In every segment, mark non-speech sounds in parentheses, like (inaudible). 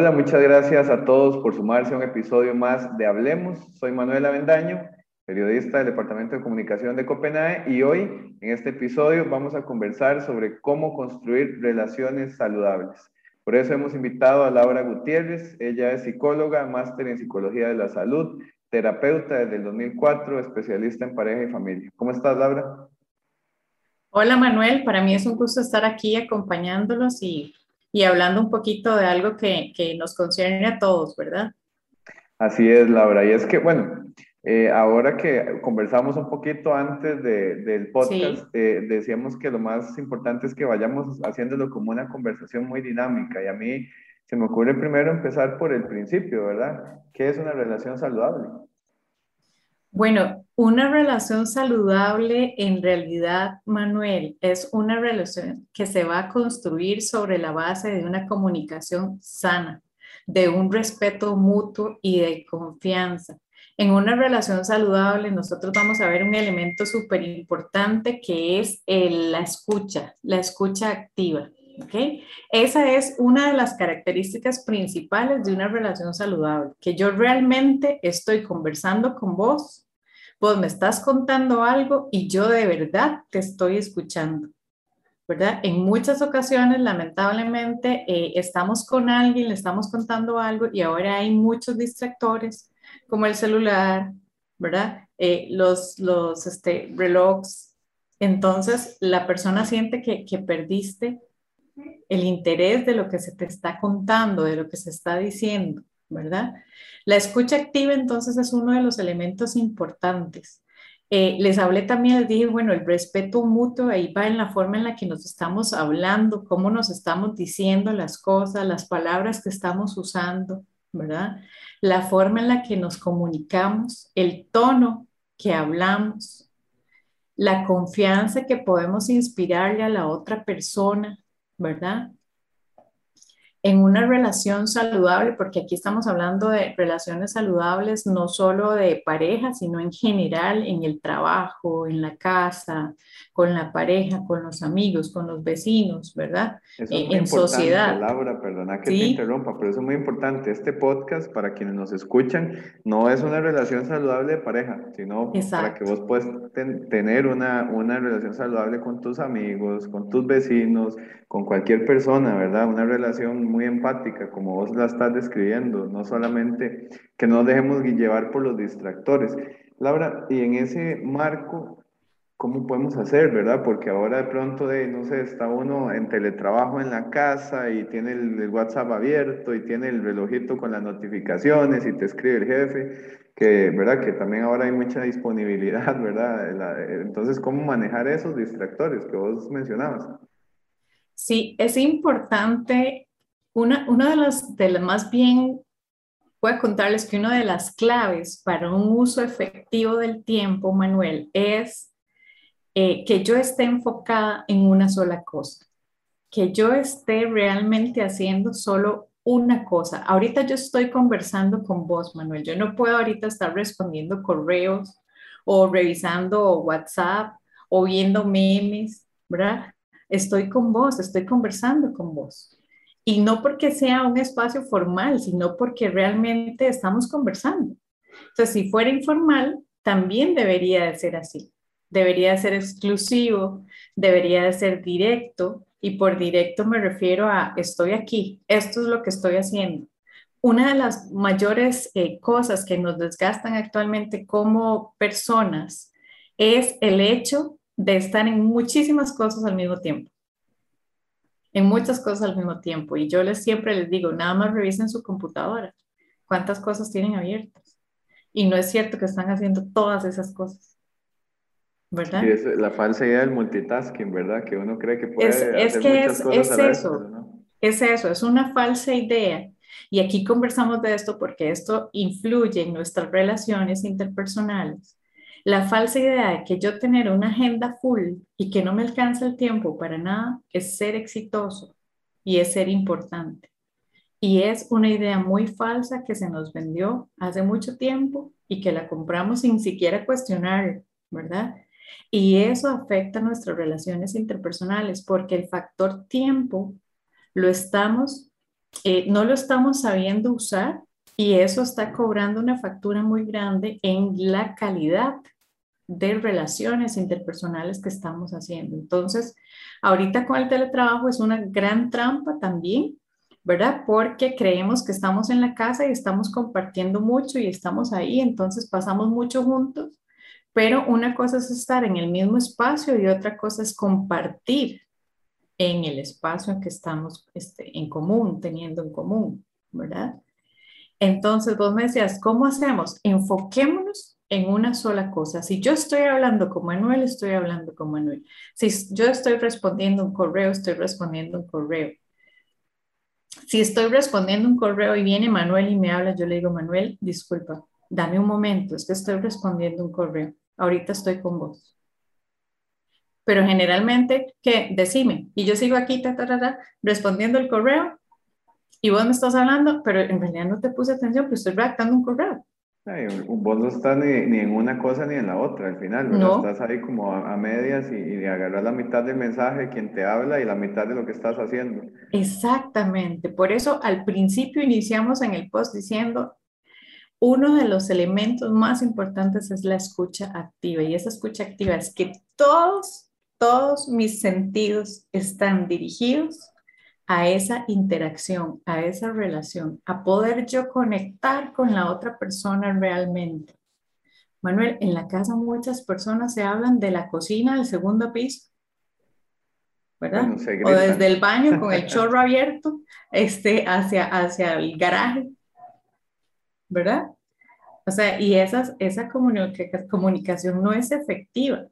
Hola, muchas gracias a todos por sumarse a un episodio más de Hablemos. Soy Manuel Avendaño, periodista del Departamento de Comunicación de Copenhague y hoy en este episodio vamos a conversar sobre cómo construir relaciones saludables. Por eso hemos invitado a Laura Gutiérrez. Ella es psicóloga, máster en psicología de la salud, terapeuta desde el 2004, especialista en pareja y familia. ¿Cómo estás, Laura? Hola, Manuel. Para mí es un gusto estar aquí acompañándolos y y hablando un poquito de algo que, que nos concierne a todos, ¿verdad? Así es, Laura. Y es que, bueno, eh, ahora que conversamos un poquito antes de, del podcast, eh, decíamos que lo más importante es que vayamos haciéndolo como una conversación muy dinámica. Y a mí se me ocurre primero empezar por el principio, ¿verdad? ¿Qué es una relación saludable? Bueno, una relación saludable en realidad, Manuel, es una relación que se va a construir sobre la base de una comunicación sana, de un respeto mutuo y de confianza. En una relación saludable nosotros vamos a ver un elemento súper importante que es la escucha, la escucha activa. ¿Okay? Esa es una de las características principales de una relación saludable, que yo realmente estoy conversando con vos, vos me estás contando algo y yo de verdad te estoy escuchando. ¿verdad? En muchas ocasiones, lamentablemente, eh, estamos con alguien, le estamos contando algo y ahora hay muchos distractores, como el celular, ¿verdad? Eh, los los este, relojes. Entonces, la persona siente que, que perdiste el interés de lo que se te está contando, de lo que se está diciendo, ¿verdad? La escucha activa entonces es uno de los elementos importantes. Eh, les hablé también, les dije, bueno, el respeto mutuo ahí va en la forma en la que nos estamos hablando, cómo nos estamos diciendo las cosas, las palabras que estamos usando, ¿verdad? La forma en la que nos comunicamos, el tono que hablamos, la confianza que podemos inspirarle a la otra persona, ¿verdad? En una relación saludable, porque aquí estamos hablando de relaciones saludables no solo de pareja, sino en general en el trabajo, en la casa, con la pareja, con los amigos, con los vecinos, ¿verdad? Eso es muy en sociedad. Laura, perdona que te interrumpa, pero eso es muy importante. Este podcast, para quienes nos escuchan, no es una relación saludable de pareja, sino para que vos puedas tener una, una relación saludable con tus amigos, con tus vecinos, con cualquier persona, ¿verdad? Una relación muy empática, como vos la estás describiendo, no solamente que no dejemos llevar por los distractores. Laura, y en ese marco, ¿cómo podemos hacer, verdad? Porque ahora de pronto, de, no sé, está uno en teletrabajo en la casa y tiene el, WhatsApp abierto y tiene el relojito con las notificaciones y te escribe el jefe, que, ¿verdad? Que también ahora hay mucha disponibilidad, (laughs) ¿verdad? Entonces, ¿cómo manejar esos distractores que vos mencionabas? Sí, es importante, una, una de las, de las más bien voy contarles que una de las claves para un uso efectivo del tiempo, Manuel, es eh, que yo esté enfocada en una sola cosa, que yo esté realmente haciendo solo una cosa. Ahorita yo estoy conversando con vos, Manuel. Yo no puedo ahorita estar respondiendo correos o revisando WhatsApp o viendo memes, ¿verdad? Estoy con vos, estoy conversando con vos. Y no porque sea un espacio formal, sino porque realmente estamos conversando. Entonces, si fuera informal, también debería de ser así debería ser exclusivo, debería de ser directo y por directo me refiero a estoy aquí, esto es lo que estoy haciendo. Una de las mayores eh, cosas que nos desgastan actualmente como personas es el hecho de estar en muchísimas cosas al mismo tiempo. En muchas cosas al mismo tiempo. Y yo les siempre les digo, nada más revisen su computadora. ¿Cuántas cosas tienen abiertas? Y no es cierto que están haciendo todas esas cosas. ¿verdad? es la falsa idea del multitasking, ¿verdad? Que uno cree que puede es, es que es, es eso, es eso, es una falsa idea. Y aquí conversamos de esto porque esto influye en nuestras relaciones interpersonales. La falsa idea de que yo tener una agenda full y que no me alcanza el tiempo para nada es ser exitoso y es ser importante. Y es una idea muy falsa que se nos vendió hace mucho tiempo y que la compramos sin siquiera cuestionar, ¿verdad? Y eso afecta nuestras relaciones interpersonales porque el factor tiempo lo estamos eh, no lo estamos sabiendo usar y eso está cobrando una factura muy grande en la calidad de relaciones interpersonales que estamos haciendo. Entonces, ahorita con el teletrabajo es una gran trampa también, ¿verdad? Porque creemos que estamos en la casa y estamos compartiendo mucho y estamos ahí, entonces pasamos mucho juntos, pero una cosa es estar en el mismo espacio y otra cosa es compartir en el espacio en que estamos este, en común, teniendo en común, ¿verdad? Entonces vos me decías, ¿cómo hacemos? Enfoquémonos en una sola cosa. Si yo estoy hablando con Manuel, estoy hablando con Manuel. Si yo estoy respondiendo un correo, estoy respondiendo un correo. Si estoy respondiendo un correo y viene Manuel y me habla, yo le digo, Manuel, disculpa, dame un momento, es que estoy respondiendo un correo. Ahorita estoy con vos. Pero generalmente, ¿qué? Decime. Y yo sigo aquí, ta, ta, ta, respondiendo el correo y vos me estás hablando, pero en realidad no te puse atención, pues estoy redactando un correo. vos no estás ni, ni, en una cosa ni en la otra al final, no. estás ahí como a, medias y, y agarras la mitad del mensaje de quien te habla y la mitad de lo que estás haciendo. Exactamente, por eso al principio iniciamos en el post diciendo, uno de los elementos más importantes es la escucha activa y esa escucha activa es que todos, todos mis sentidos están dirigidos a esa interacción, a esa relación, a poder yo conectar con la otra persona realmente. Manuel, en la casa muchas personas se hablan de la cocina del segundo piso, ¿verdad? o desde el baño con el (laughs) chorro abierto este, hacia, hacia el garaje, ¿verdad? O sea, y esas, esa comunicación no es efectiva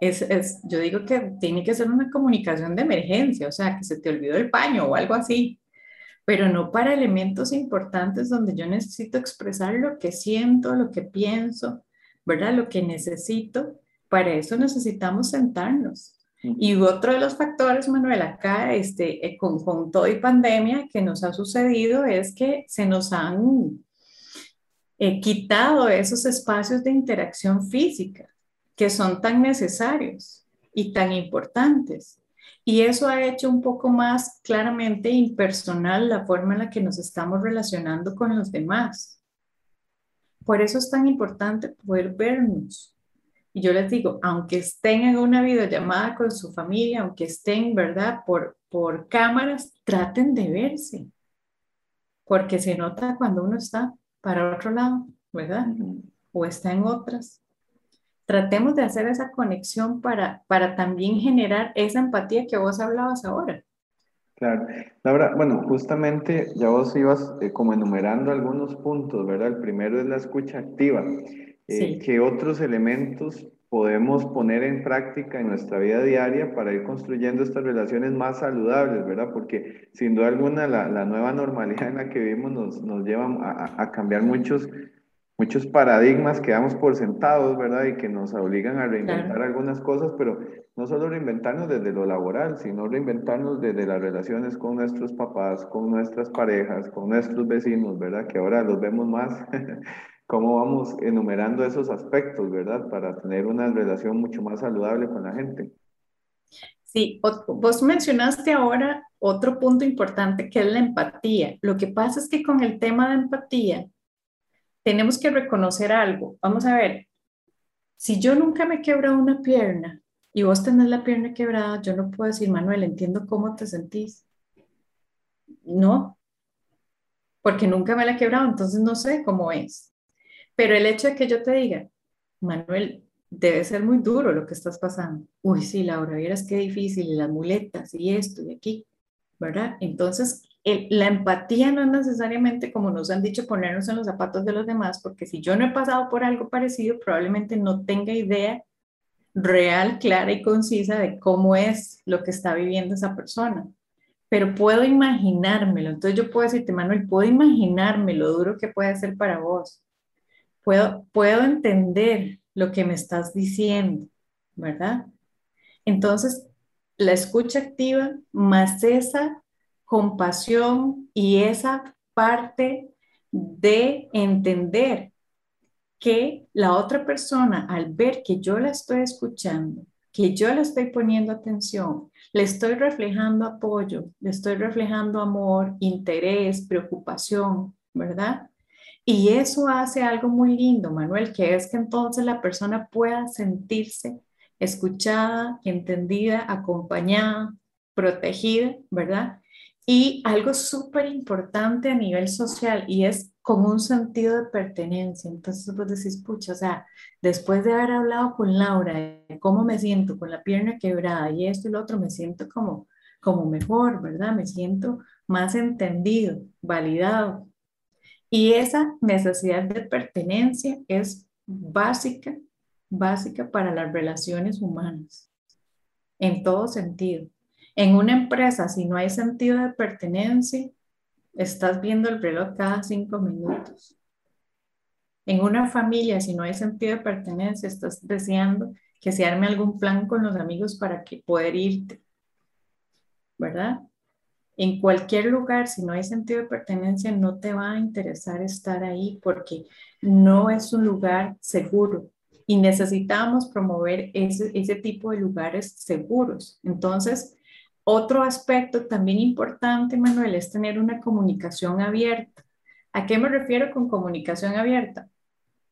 es, yo digo que tiene que ser una comunicación de emergencia, o sea, que se te olvidó el paño o algo así, pero no para elementos importantes donde yo necesito expresar lo que siento, lo que pienso, ¿verdad? Lo que necesito. Para eso necesitamos sentarnos. Y otro de los factores, Manuel, acá, este, eh, con, con todo y pandemia que nos ha sucedido es que se nos han eh, quitado esos espacios de interacción física que son tan necesarios y tan importantes. Y eso ha hecho un poco más claramente impersonal la forma en la que nos estamos relacionando con los demás. Por eso es tan importante poder vernos. Y yo les digo, aunque estén en una videollamada con su familia, aunque estén, ¿verdad? Por, por cámaras, traten de verse. Porque se nota cuando uno está para otro lado, ¿verdad? O está en otras tratemos de hacer esa conexión para, para también generar esa empatía que vos hablabas ahora. Claro, Laura, bueno, justamente ya vos ibas eh, como enumerando algunos puntos, ¿verdad? El primero es la escucha activa. Eh, ¿Qué otros elementos podemos poner en práctica en nuestra vida diaria para ir construyendo estas relaciones más saludables, ¿verdad? Porque sin duda alguna la, la nueva normalidad en la que vivimos nos, nos lleva a, a cambiar muchos muchos paradigmas que damos por sentados, ¿verdad? Y que nos obligan a reinventar algunas cosas, pero no solo reinventarnos desde lo laboral, sino reinventarnos desde las relaciones con nuestros papás, con nuestras parejas, con nuestros vecinos, ¿verdad? Que ahora los vemos más. (laughs) cómo vamos enumerando esos aspectos, ¿verdad? Para tener una relación mucho más saludable con la gente. Sí, vos mencionaste ahora otro punto importante que es la empatía. Lo que pasa es que con el tema de empatía, tenemos que reconocer algo. Vamos a ver, si yo nunca me he quebrado una pierna y vos tenés la pierna quebrada, yo no puedo decir, Manuel, entiendo cómo te sentís. No, porque nunca me la he quebrado, entonces no sé cómo es. Pero el hecho de que yo te diga, Manuel, debe ser muy duro lo que estás pasando. Uy, sí, Laura, vieras qué difícil, y las muletas y esto y aquí, ¿verdad? Entonces, la empatía no es necesariamente, como nos han dicho, ponernos en los zapatos de los demás, porque si yo no he pasado por algo parecido, probablemente no tenga idea real, clara y concisa de cómo es lo que está viviendo esa persona. Pero puedo imaginármelo. Entonces yo puedo decirte, Manuel, puedo imaginarme lo duro que puede ser para vos. Puedo, puedo entender lo que me estás diciendo, ¿verdad? Entonces, la escucha activa más esa compasión y esa parte de entender que la otra persona, al ver que yo la estoy escuchando, que yo le estoy poniendo atención, le estoy reflejando apoyo, le estoy reflejando amor, interés, preocupación, ¿verdad? Y eso hace algo muy lindo, Manuel, que es que entonces la persona pueda sentirse escuchada, entendida, acompañada, protegida, ¿verdad? Y algo súper importante a nivel social y es como un sentido de pertenencia. Entonces vos decís, pucha, o sea, después de haber hablado con Laura cómo me siento con la pierna quebrada y esto y lo otro, me siento como, como mejor, ¿verdad? Me siento más entendido, validado. Y esa necesidad de pertenencia es básica, básica para las relaciones humanas, en todo sentido. En una empresa, si no hay sentido de pertenencia, estás viendo el reloj cada cinco minutos. En una familia, si no hay sentido de pertenencia, estás deseando que se arme algún plan con los amigos para que poder irte, ¿verdad? En cualquier lugar, si no hay sentido de pertenencia, no te va a interesar estar ahí porque no es un lugar seguro y necesitamos promover ese, ese tipo de lugares seguros. Entonces, otro aspecto también importante, Manuel, es tener una comunicación abierta. ¿A qué me refiero con comunicación abierta?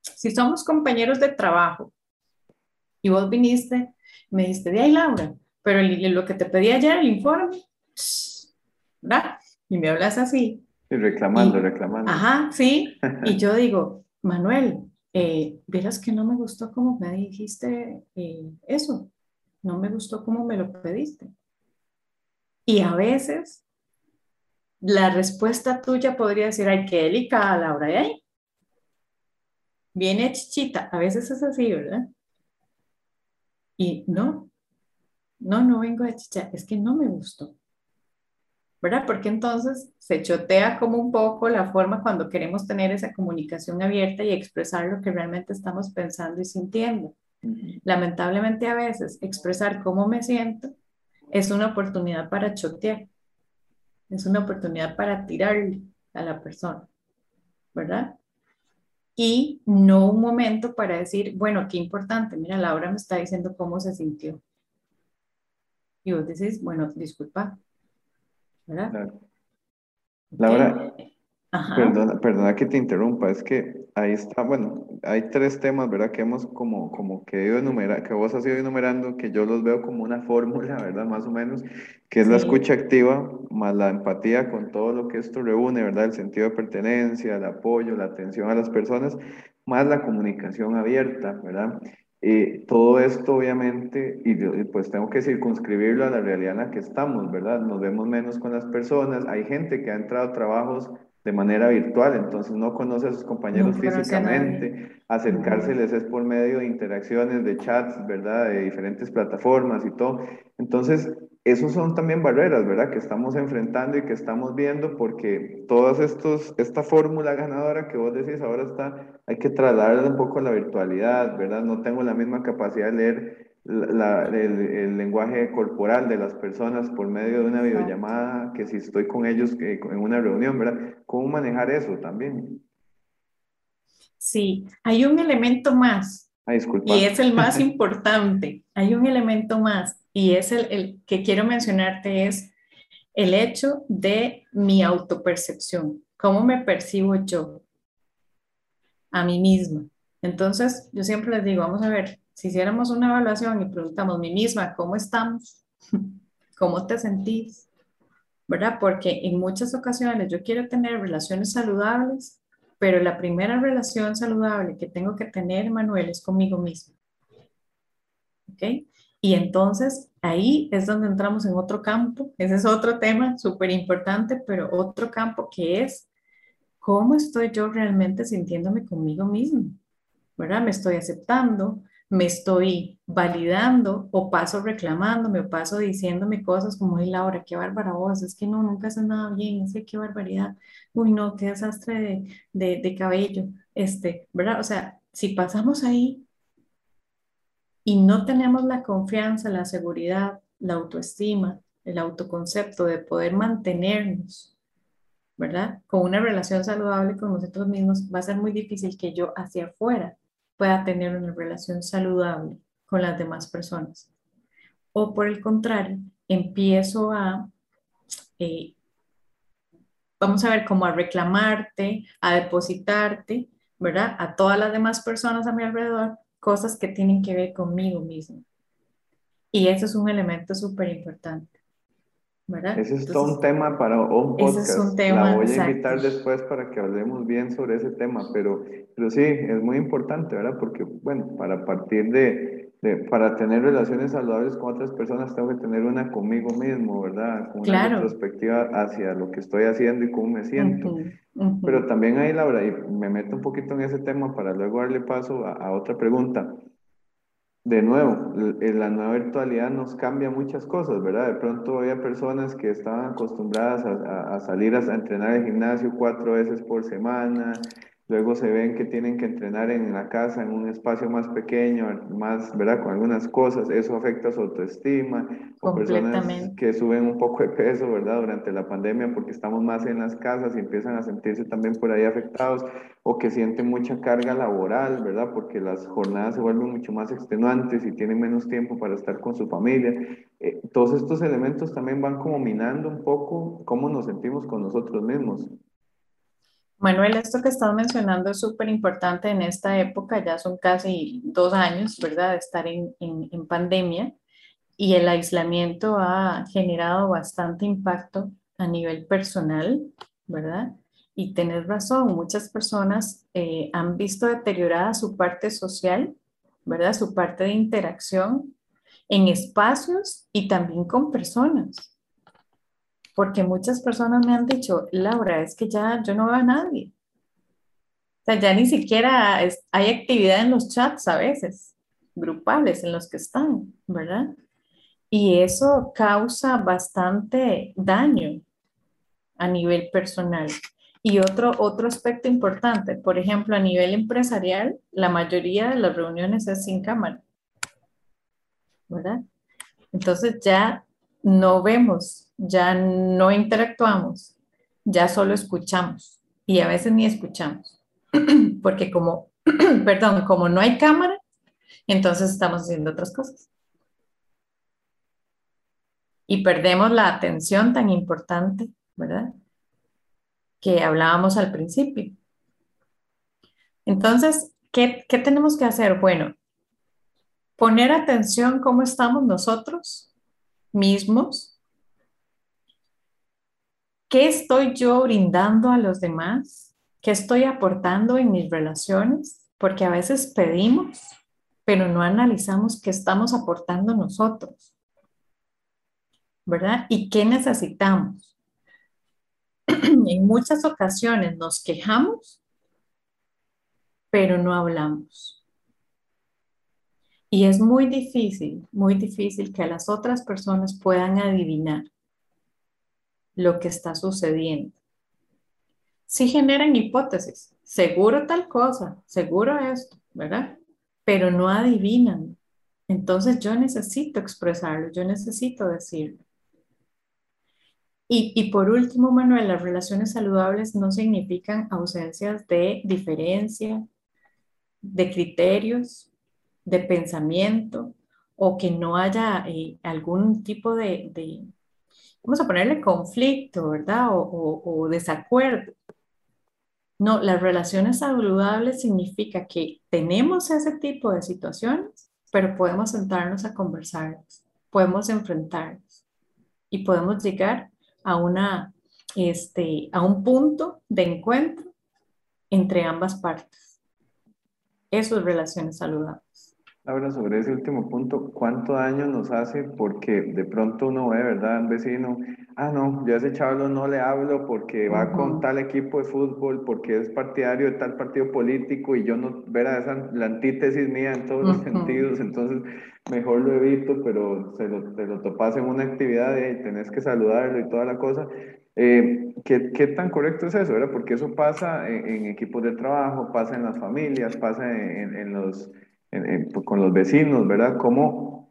Si somos compañeros de trabajo y vos viniste, me dijiste, de ahí Laura, pero lo que te pedí ayer, el informe, (sniffs) ¿verdad? Y me hablas así. Y reclamando, reclamando. Ajá, sí. Y (laughs) yo digo, Manuel, eh, verás que no me gustó cómo me dijiste eh, eso. No me gustó cómo me lo pediste. Y a veces la respuesta tuya podría decir, ay, qué delicada, Laura, ¿eh? ahí? Viene chichita, a veces es así, ¿verdad? Y no, no, no vengo de chicha, es que no me gustó. ¿Verdad? Porque entonces se chotea como un poco la forma cuando queremos tener esa comunicación abierta y expresar lo que realmente estamos pensando y sintiendo. Lamentablemente a veces expresar cómo me siento es una oportunidad para chotear, es una oportunidad para tirarle a la persona, ¿verdad? Y no un momento para decir, bueno, qué importante, mira, Laura me está diciendo cómo se sintió. Y vos decís, bueno, disculpa, ¿verdad? Laura, Perdona, perdona que te interrumpa, es que ahí está, bueno, hay tres temas, ¿verdad? Que hemos como, como que ido enumerar, que vos has ido enumerando, que yo los veo como una (laughs) fórmula, ¿verdad? Más o menos, que es la escucha activa, más la empatía con todo lo que esto reúne, ¿verdad? El sentido de pertenencia, el apoyo, la atención a las personas, más la comunicación abierta, ¿verdad? Eh, todo esto obviamente, y pues tengo que circunscribirlo a la realidad en la que estamos, ¿verdad? Nos vemos menos con las personas, hay gente que ha entrado a trabajos de manera virtual, entonces no conoce a sus compañeros físicamente, acercárseles es por medio de interacciones, de chats, ¿verdad? De diferentes plataformas y todo. Entonces, esos son también barreras, ¿verdad? Que estamos enfrentando y que estamos viendo porque todas estos, esta fórmula ganadora que vos decís ahora está, hay que trasladarla un poco a la virtualidad, ¿verdad? No tengo la misma capacidad de leer el, lenguaje corporal de las personas por medio de una videollamada, que si estoy con ellos en una reunión, ¿verdad? ¿Cómo manejar eso también? Sí, hay un elemento más. Ah, y es el más (laughs) importante. Hay un elemento más y es el, el que quiero mencionarte es el hecho de mi autopercepción. ¿Cómo me percibo yo a mí misma? Entonces, yo siempre les digo, vamos a ver, si hiciéramos una evaluación y preguntamos mí misma, ¿cómo estamos? (laughs) ¿Cómo te sentís? ¿Verdad? Porque en muchas ocasiones yo quiero tener relaciones saludables, pero la primera relación saludable que tengo que tener, Manuel, es conmigo mismo. ¿Ok? Y entonces ahí es donde entramos en otro campo, ese es otro tema súper importante, pero otro campo que es cómo estoy yo realmente sintiéndome conmigo mismo, ¿verdad? Me estoy aceptando, me estoy validando o paso reclamándome o paso diciéndome cosas como, ay Laura, qué bárbara vos, es que no, nunca haces nada bien, es qué barbaridad, uy no, qué desastre de, de cabello, este, ¿verdad? O sea, si pasamos ahí y no tenemos la confianza, la seguridad, la autoestima, el autoconcepto de poder mantenernos, ¿verdad? Con una relación saludable con nosotros mismos, va a ser muy difícil que yo hacia afuera pueda tener una relación saludable con las demás personas. O por el contrario, empiezo a, eh, vamos a ver, como a reclamarte, a depositarte, ¿verdad? A todas las demás personas a mi alrededor, cosas que tienen que ver conmigo mismo. Y eso es un elemento súper importante. ¿Verdad? Ese es todo un tema para un podcast. Ese es un tema, La voy a invitar después para que hablemos bien sobre ese tema, pero, pero sí, es muy importante, ¿verdad? Porque, bueno, para partir de, de, para tener relaciones saludables con otras personas, tengo que tener una conmigo mismo, ¿verdad? Con una retrospectiva hacia lo que estoy haciendo y cómo me siento. Pero también ahí, Laura, y me meto un poquito en ese tema para luego darle paso a, a otra pregunta de nuevo, la nueva virtualidad nos cambia muchas cosas, ¿verdad? De pronto había personas que estaban acostumbradas a, a salir a, entrenar en gimnasio cuatro veces por semana, Luego se ven que tienen que entrenar en la casa, en un espacio más pequeño, más, ¿verdad? Con algunas cosas, eso afecta su autoestima. O personas que suben un poco de peso, ¿verdad? Durante la pandemia porque estamos más en las casas y empiezan a sentirse también por ahí afectados. O que sienten mucha carga laboral, ¿verdad? Porque las jornadas se vuelven mucho más extenuantes y tienen menos tiempo para estar con su familia. Eh, todos estos elementos también van como minando un poco cómo nos sentimos con nosotros mismos. Manuel, esto que estás mencionando es súper importante en esta época, ya son casi dos años, ¿verdad?, de estar en, en, pandemia y el aislamiento ha generado bastante impacto a nivel personal, ¿verdad? Y tenés razón, muchas personas eh, han visto deteriorada su parte social, ¿verdad? Su parte de interacción en espacios y también con personas porque muchas personas me han dicho, Laura, es que ya yo no veo a nadie. O sea, ya ni siquiera hay actividad en los chats a veces, grupales en los que están, ¿verdad? Y eso causa bastante daño a nivel personal. Y otro, otro aspecto importante, por ejemplo, a nivel empresarial, la mayoría de las reuniones es sin cámara, ¿verdad? Entonces ya no vemos, ya no interactuamos, ya solo escuchamos y a veces ni escuchamos, (clears throat) porque como, (clears throat) perdón, como no hay cámara, entonces estamos haciendo otras cosas. Y perdemos la atención tan importante, ¿verdad? Que hablábamos al principio. Entonces, ¿qué, tenemos que hacer? Bueno, poner atención cómo estamos nosotros mismos? ¿Qué estoy yo brindando a los demás? ¿Qué estoy aportando en mis relaciones? Porque a veces pedimos, pero no analizamos qué estamos aportando nosotros. ¿Verdad? ¿Y qué necesitamos? (clears throat) en muchas ocasiones nos quejamos, pero no hablamos. Y es muy difícil, muy difícil que las otras personas puedan adivinar lo que está sucediendo. Sí generan hipótesis, seguro tal cosa, seguro esto, ¿verdad? Pero no adivinan. Entonces yo necesito expresarlo, yo necesito decirlo. Y, y, por último, Manuel, las relaciones saludables no significan ausencias de diferencia, de criterios, de pensamiento o que no haya eh, algún tipo de, vamos a ponerle conflicto, ¿verdad? O, desacuerdo. No, las relaciones saludables significa que tenemos ese tipo de situaciones, pero podemos sentarnos a conversarlas, podemos enfrentarnos y podemos llegar a, una, este, a un punto de encuentro entre ambas partes. Eso es relaciones saludables. Ahora, sobre ese último punto, ¿cuánto daño nos hace? Porque de pronto uno ve, ¿verdad? Un vecino, ah, no, yo a ese chaval no le hablo porque va con tal equipo de fútbol, porque es partidario de tal partido político y yo no, verá, esa la antítesis mía en todos los sentidos, entonces mejor lo evito, pero se lo, te lo topas en una actividad y tenés que saludarlo y toda la cosa. Eh, ¿qué, ¿qué, tan correcto es eso? ¿verdad? Porque eso pasa en, equipos de trabajo, pasa en las familias, pasa en, en los pues, con los vecinos, ¿verdad? ¿Cómo,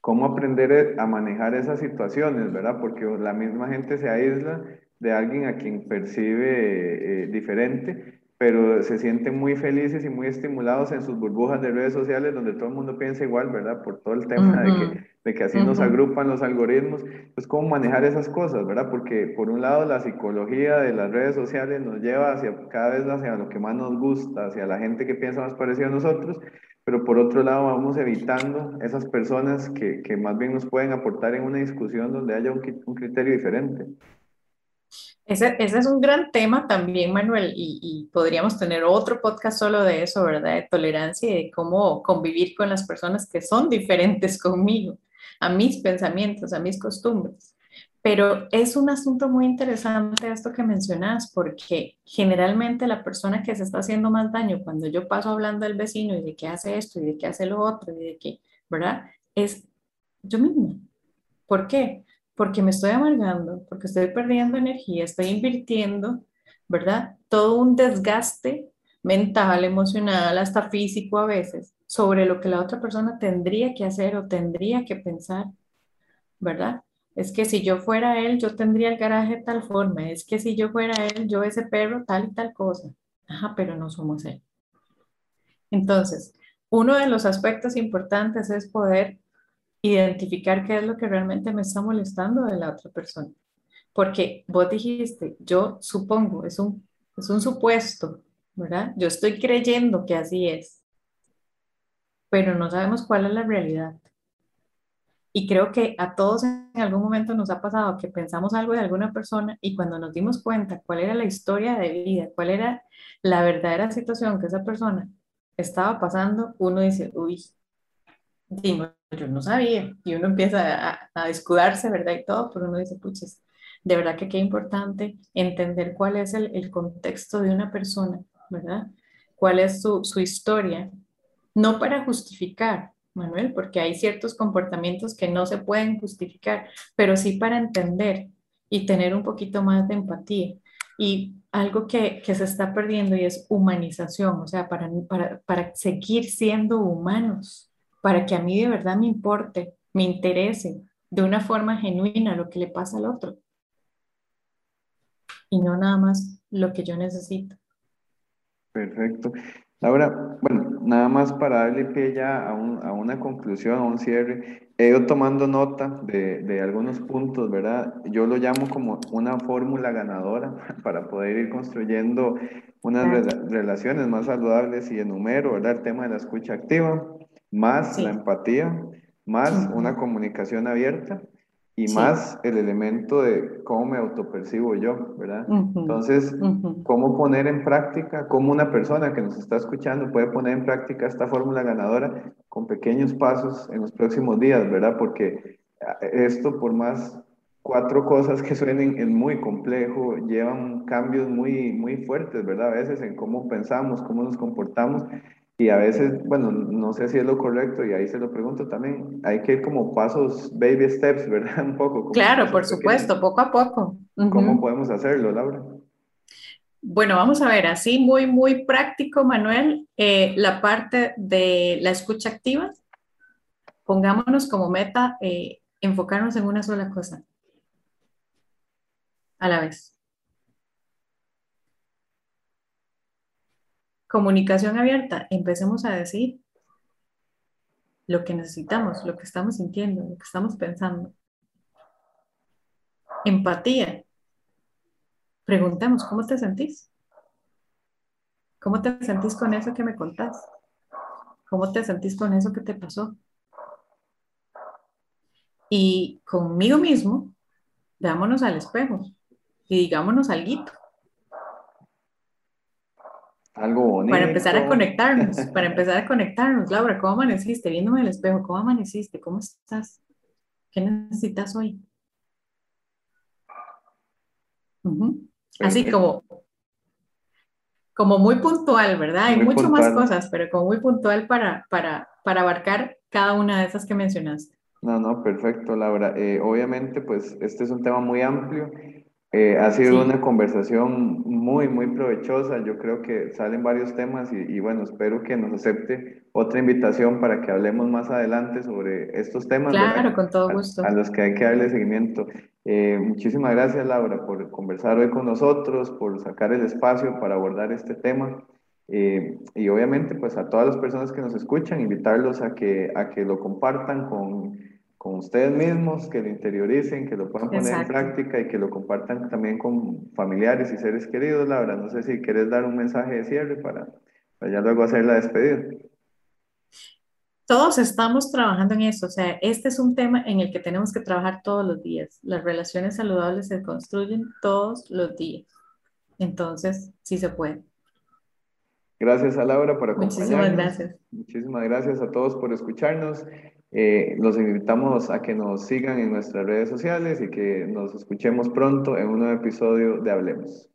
cómo aprender a manejar esas situaciones, ¿verdad? Porque la misma gente se aísla de alguien a quien percibe eh, diferente, pero se sienten muy felices y muy estimulados en sus burbujas de redes sociales donde todo el mundo piensa igual, ¿verdad? Por todo el tema de, que, de que así nos agrupan los algoritmos. Pues cómo manejar esas cosas, ¿verdad? Porque por un lado la psicología de las redes sociales nos lleva hacia cada vez hacia lo que más nos gusta, hacia la gente que piensa más parecido a nosotros, pero por otro lado vamos evitando esas personas que, que más bien nos pueden aportar en una discusión donde haya un, un criterio diferente. Ese, es un gran tema también, Manuel, y, podríamos tener otro podcast solo de eso, ¿verdad? De tolerancia y de cómo convivir con las personas que son diferentes (laughs) conmigo, a mis pensamientos, a mis costumbres. Pero es un asunto muy interesante esto que mencionas, porque generalmente la persona que se está haciendo más daño cuando yo paso hablando del vecino y de qué hace esto y de qué hace lo otro y de qué, ¿verdad? Es yo misma. ¿Por qué? Porque me estoy amargando, porque estoy perdiendo energía, estoy invirtiendo, ¿verdad? Todo un desgaste mental, emocional, hasta físico a veces, sobre lo que la otra persona tendría que hacer o tendría que pensar, ¿verdad? Es que si yo fuera él, yo tendría el garaje tal forma. Es que si yo fuera él, yo ese perro, tal y tal cosa. Ajá, pero no somos él. Entonces, uno de los aspectos importantes es poder identificar qué es lo que realmente me está molestando de la otra persona. Porque vos dijiste, yo supongo, es un, es un supuesto, ¿verdad? Yo estoy creyendo que así es, pero no sabemos cuál es la realidad. Y creo que a todos en algún momento nos ha pasado que pensamos algo de alguna persona y cuando nos dimos cuenta cuál era la historia de vida, cuál era la verdadera situación que esa persona estaba pasando, uno dice, uy, digo, yo no sabía. Y uno empieza a, a ¿verdad? Y todo, pero uno dice, puches, de verdad que qué importante entender cuál es el, el contexto de una persona, ¿verdad? Cuál es su, su historia. No para justificar, Manuel, porque hay ciertos comportamientos que no se pueden justificar, pero sí para entender y tener un poquito más de empatía. Y algo que, que se está perdiendo y es humanización, o sea, para, para, para seguir siendo humanos, para que a mí de verdad me importe, me interese de una forma genuina lo que le pasa al otro. Y no nada más lo que yo necesito. Perfecto. Laura, bueno, nada más para darle pie ya a, a una conclusión, a un cierre, he ido tomando nota de, de, algunos puntos, ¿verdad? Yo lo llamo como una fórmula ganadora (laughs) para poder ir construyendo unas relaciones más saludables y enumero, ¿verdad? El tema de la escucha activa, más la empatía, más una comunicación abierta y más el elemento de cómo me autopercibo yo, ¿verdad? Entonces, cómo poner en práctica, cómo una persona que nos está escuchando puede poner en práctica esta fórmula ganadora con pequeños pasos en los próximos días, ¿verdad? Porque eh, esto, por más cuatro cosas que suenen, es muy complejo, llevan cambios muy, muy fuertes, ¿verdad? A veces en cómo pensamos, cómo nos comportamos y a veces, bueno, no sé si es lo correcto y ahí se lo pregunto también, hay que ir como pasos, baby steps, (laughs) ¿verdad? Un poco. Claro, por supuesto, poco a poco. ¿Cómo podemos hacerlo, Laura? Bueno, vamos a ver, así muy, muy práctico, Manuel, eh, la parte de la escucha activa. Pongámonos como meta eh, enfocarnos en una sola cosa a la vez. Comunicación abierta, empecemos a decir lo que necesitamos, lo que estamos sintiendo, lo que estamos pensando. Empatía. Preguntemos, ¿cómo te sentís? ¿Cómo te sentís con eso que me contás? ¿Cómo te sentís con eso que te pasó? Y conmigo mismo, veámonos al espejo y digámonos algo. Algo bonito. Para empezar a conectarnos, para empezar a conectarnos. Laura, ¿cómo amaneciste? Viéndome el espejo, ¿cómo amaneciste? ¿Cómo estás? ¿Qué necesitas hoy? Así como, como muy puntual, ¿verdad? Hay mucho más cosas, pero como muy puntual para, para, para abarcar cada una de esas que mencionaste. No, no, perfecto, Laura. Eh, obviamente, pues este es un tema muy amplio eh, ha sido una conversación muy, muy provechosa. Yo creo que salen varios temas y, bueno, espero que nos acepte otra invitación para que hablemos más adelante sobre estos temas. Claro, con todo gusto. A, los que hay que darle seguimiento. Eh, muchísimas gracias, Laura, por conversar hoy con nosotros, por sacar el espacio para abordar este tema. Eh, y obviamente, pues a todas las personas que nos escuchan, invitarlos a que, a que lo compartan con, con ustedes mismos, que lo interioricen, que lo puedan poner en práctica y que lo compartan también con familiares y seres queridos. Laura, no sé si quieres dar un mensaje de cierre para, para ya luego hacer la despedida todos estamos trabajando en eso, o sea, este es un tema en el que tenemos que trabajar todos los días. Las relaciones saludables se construyen todos los días. Entonces, sí se puede. Gracias a Laura por acompañarnos. Muchísimas gracias. Muchísimas gracias a todos por escucharnos. Eh, los invitamos a que nos sigan en nuestras redes sociales y que nos escuchemos pronto en un nuevo episodio de Hablemos.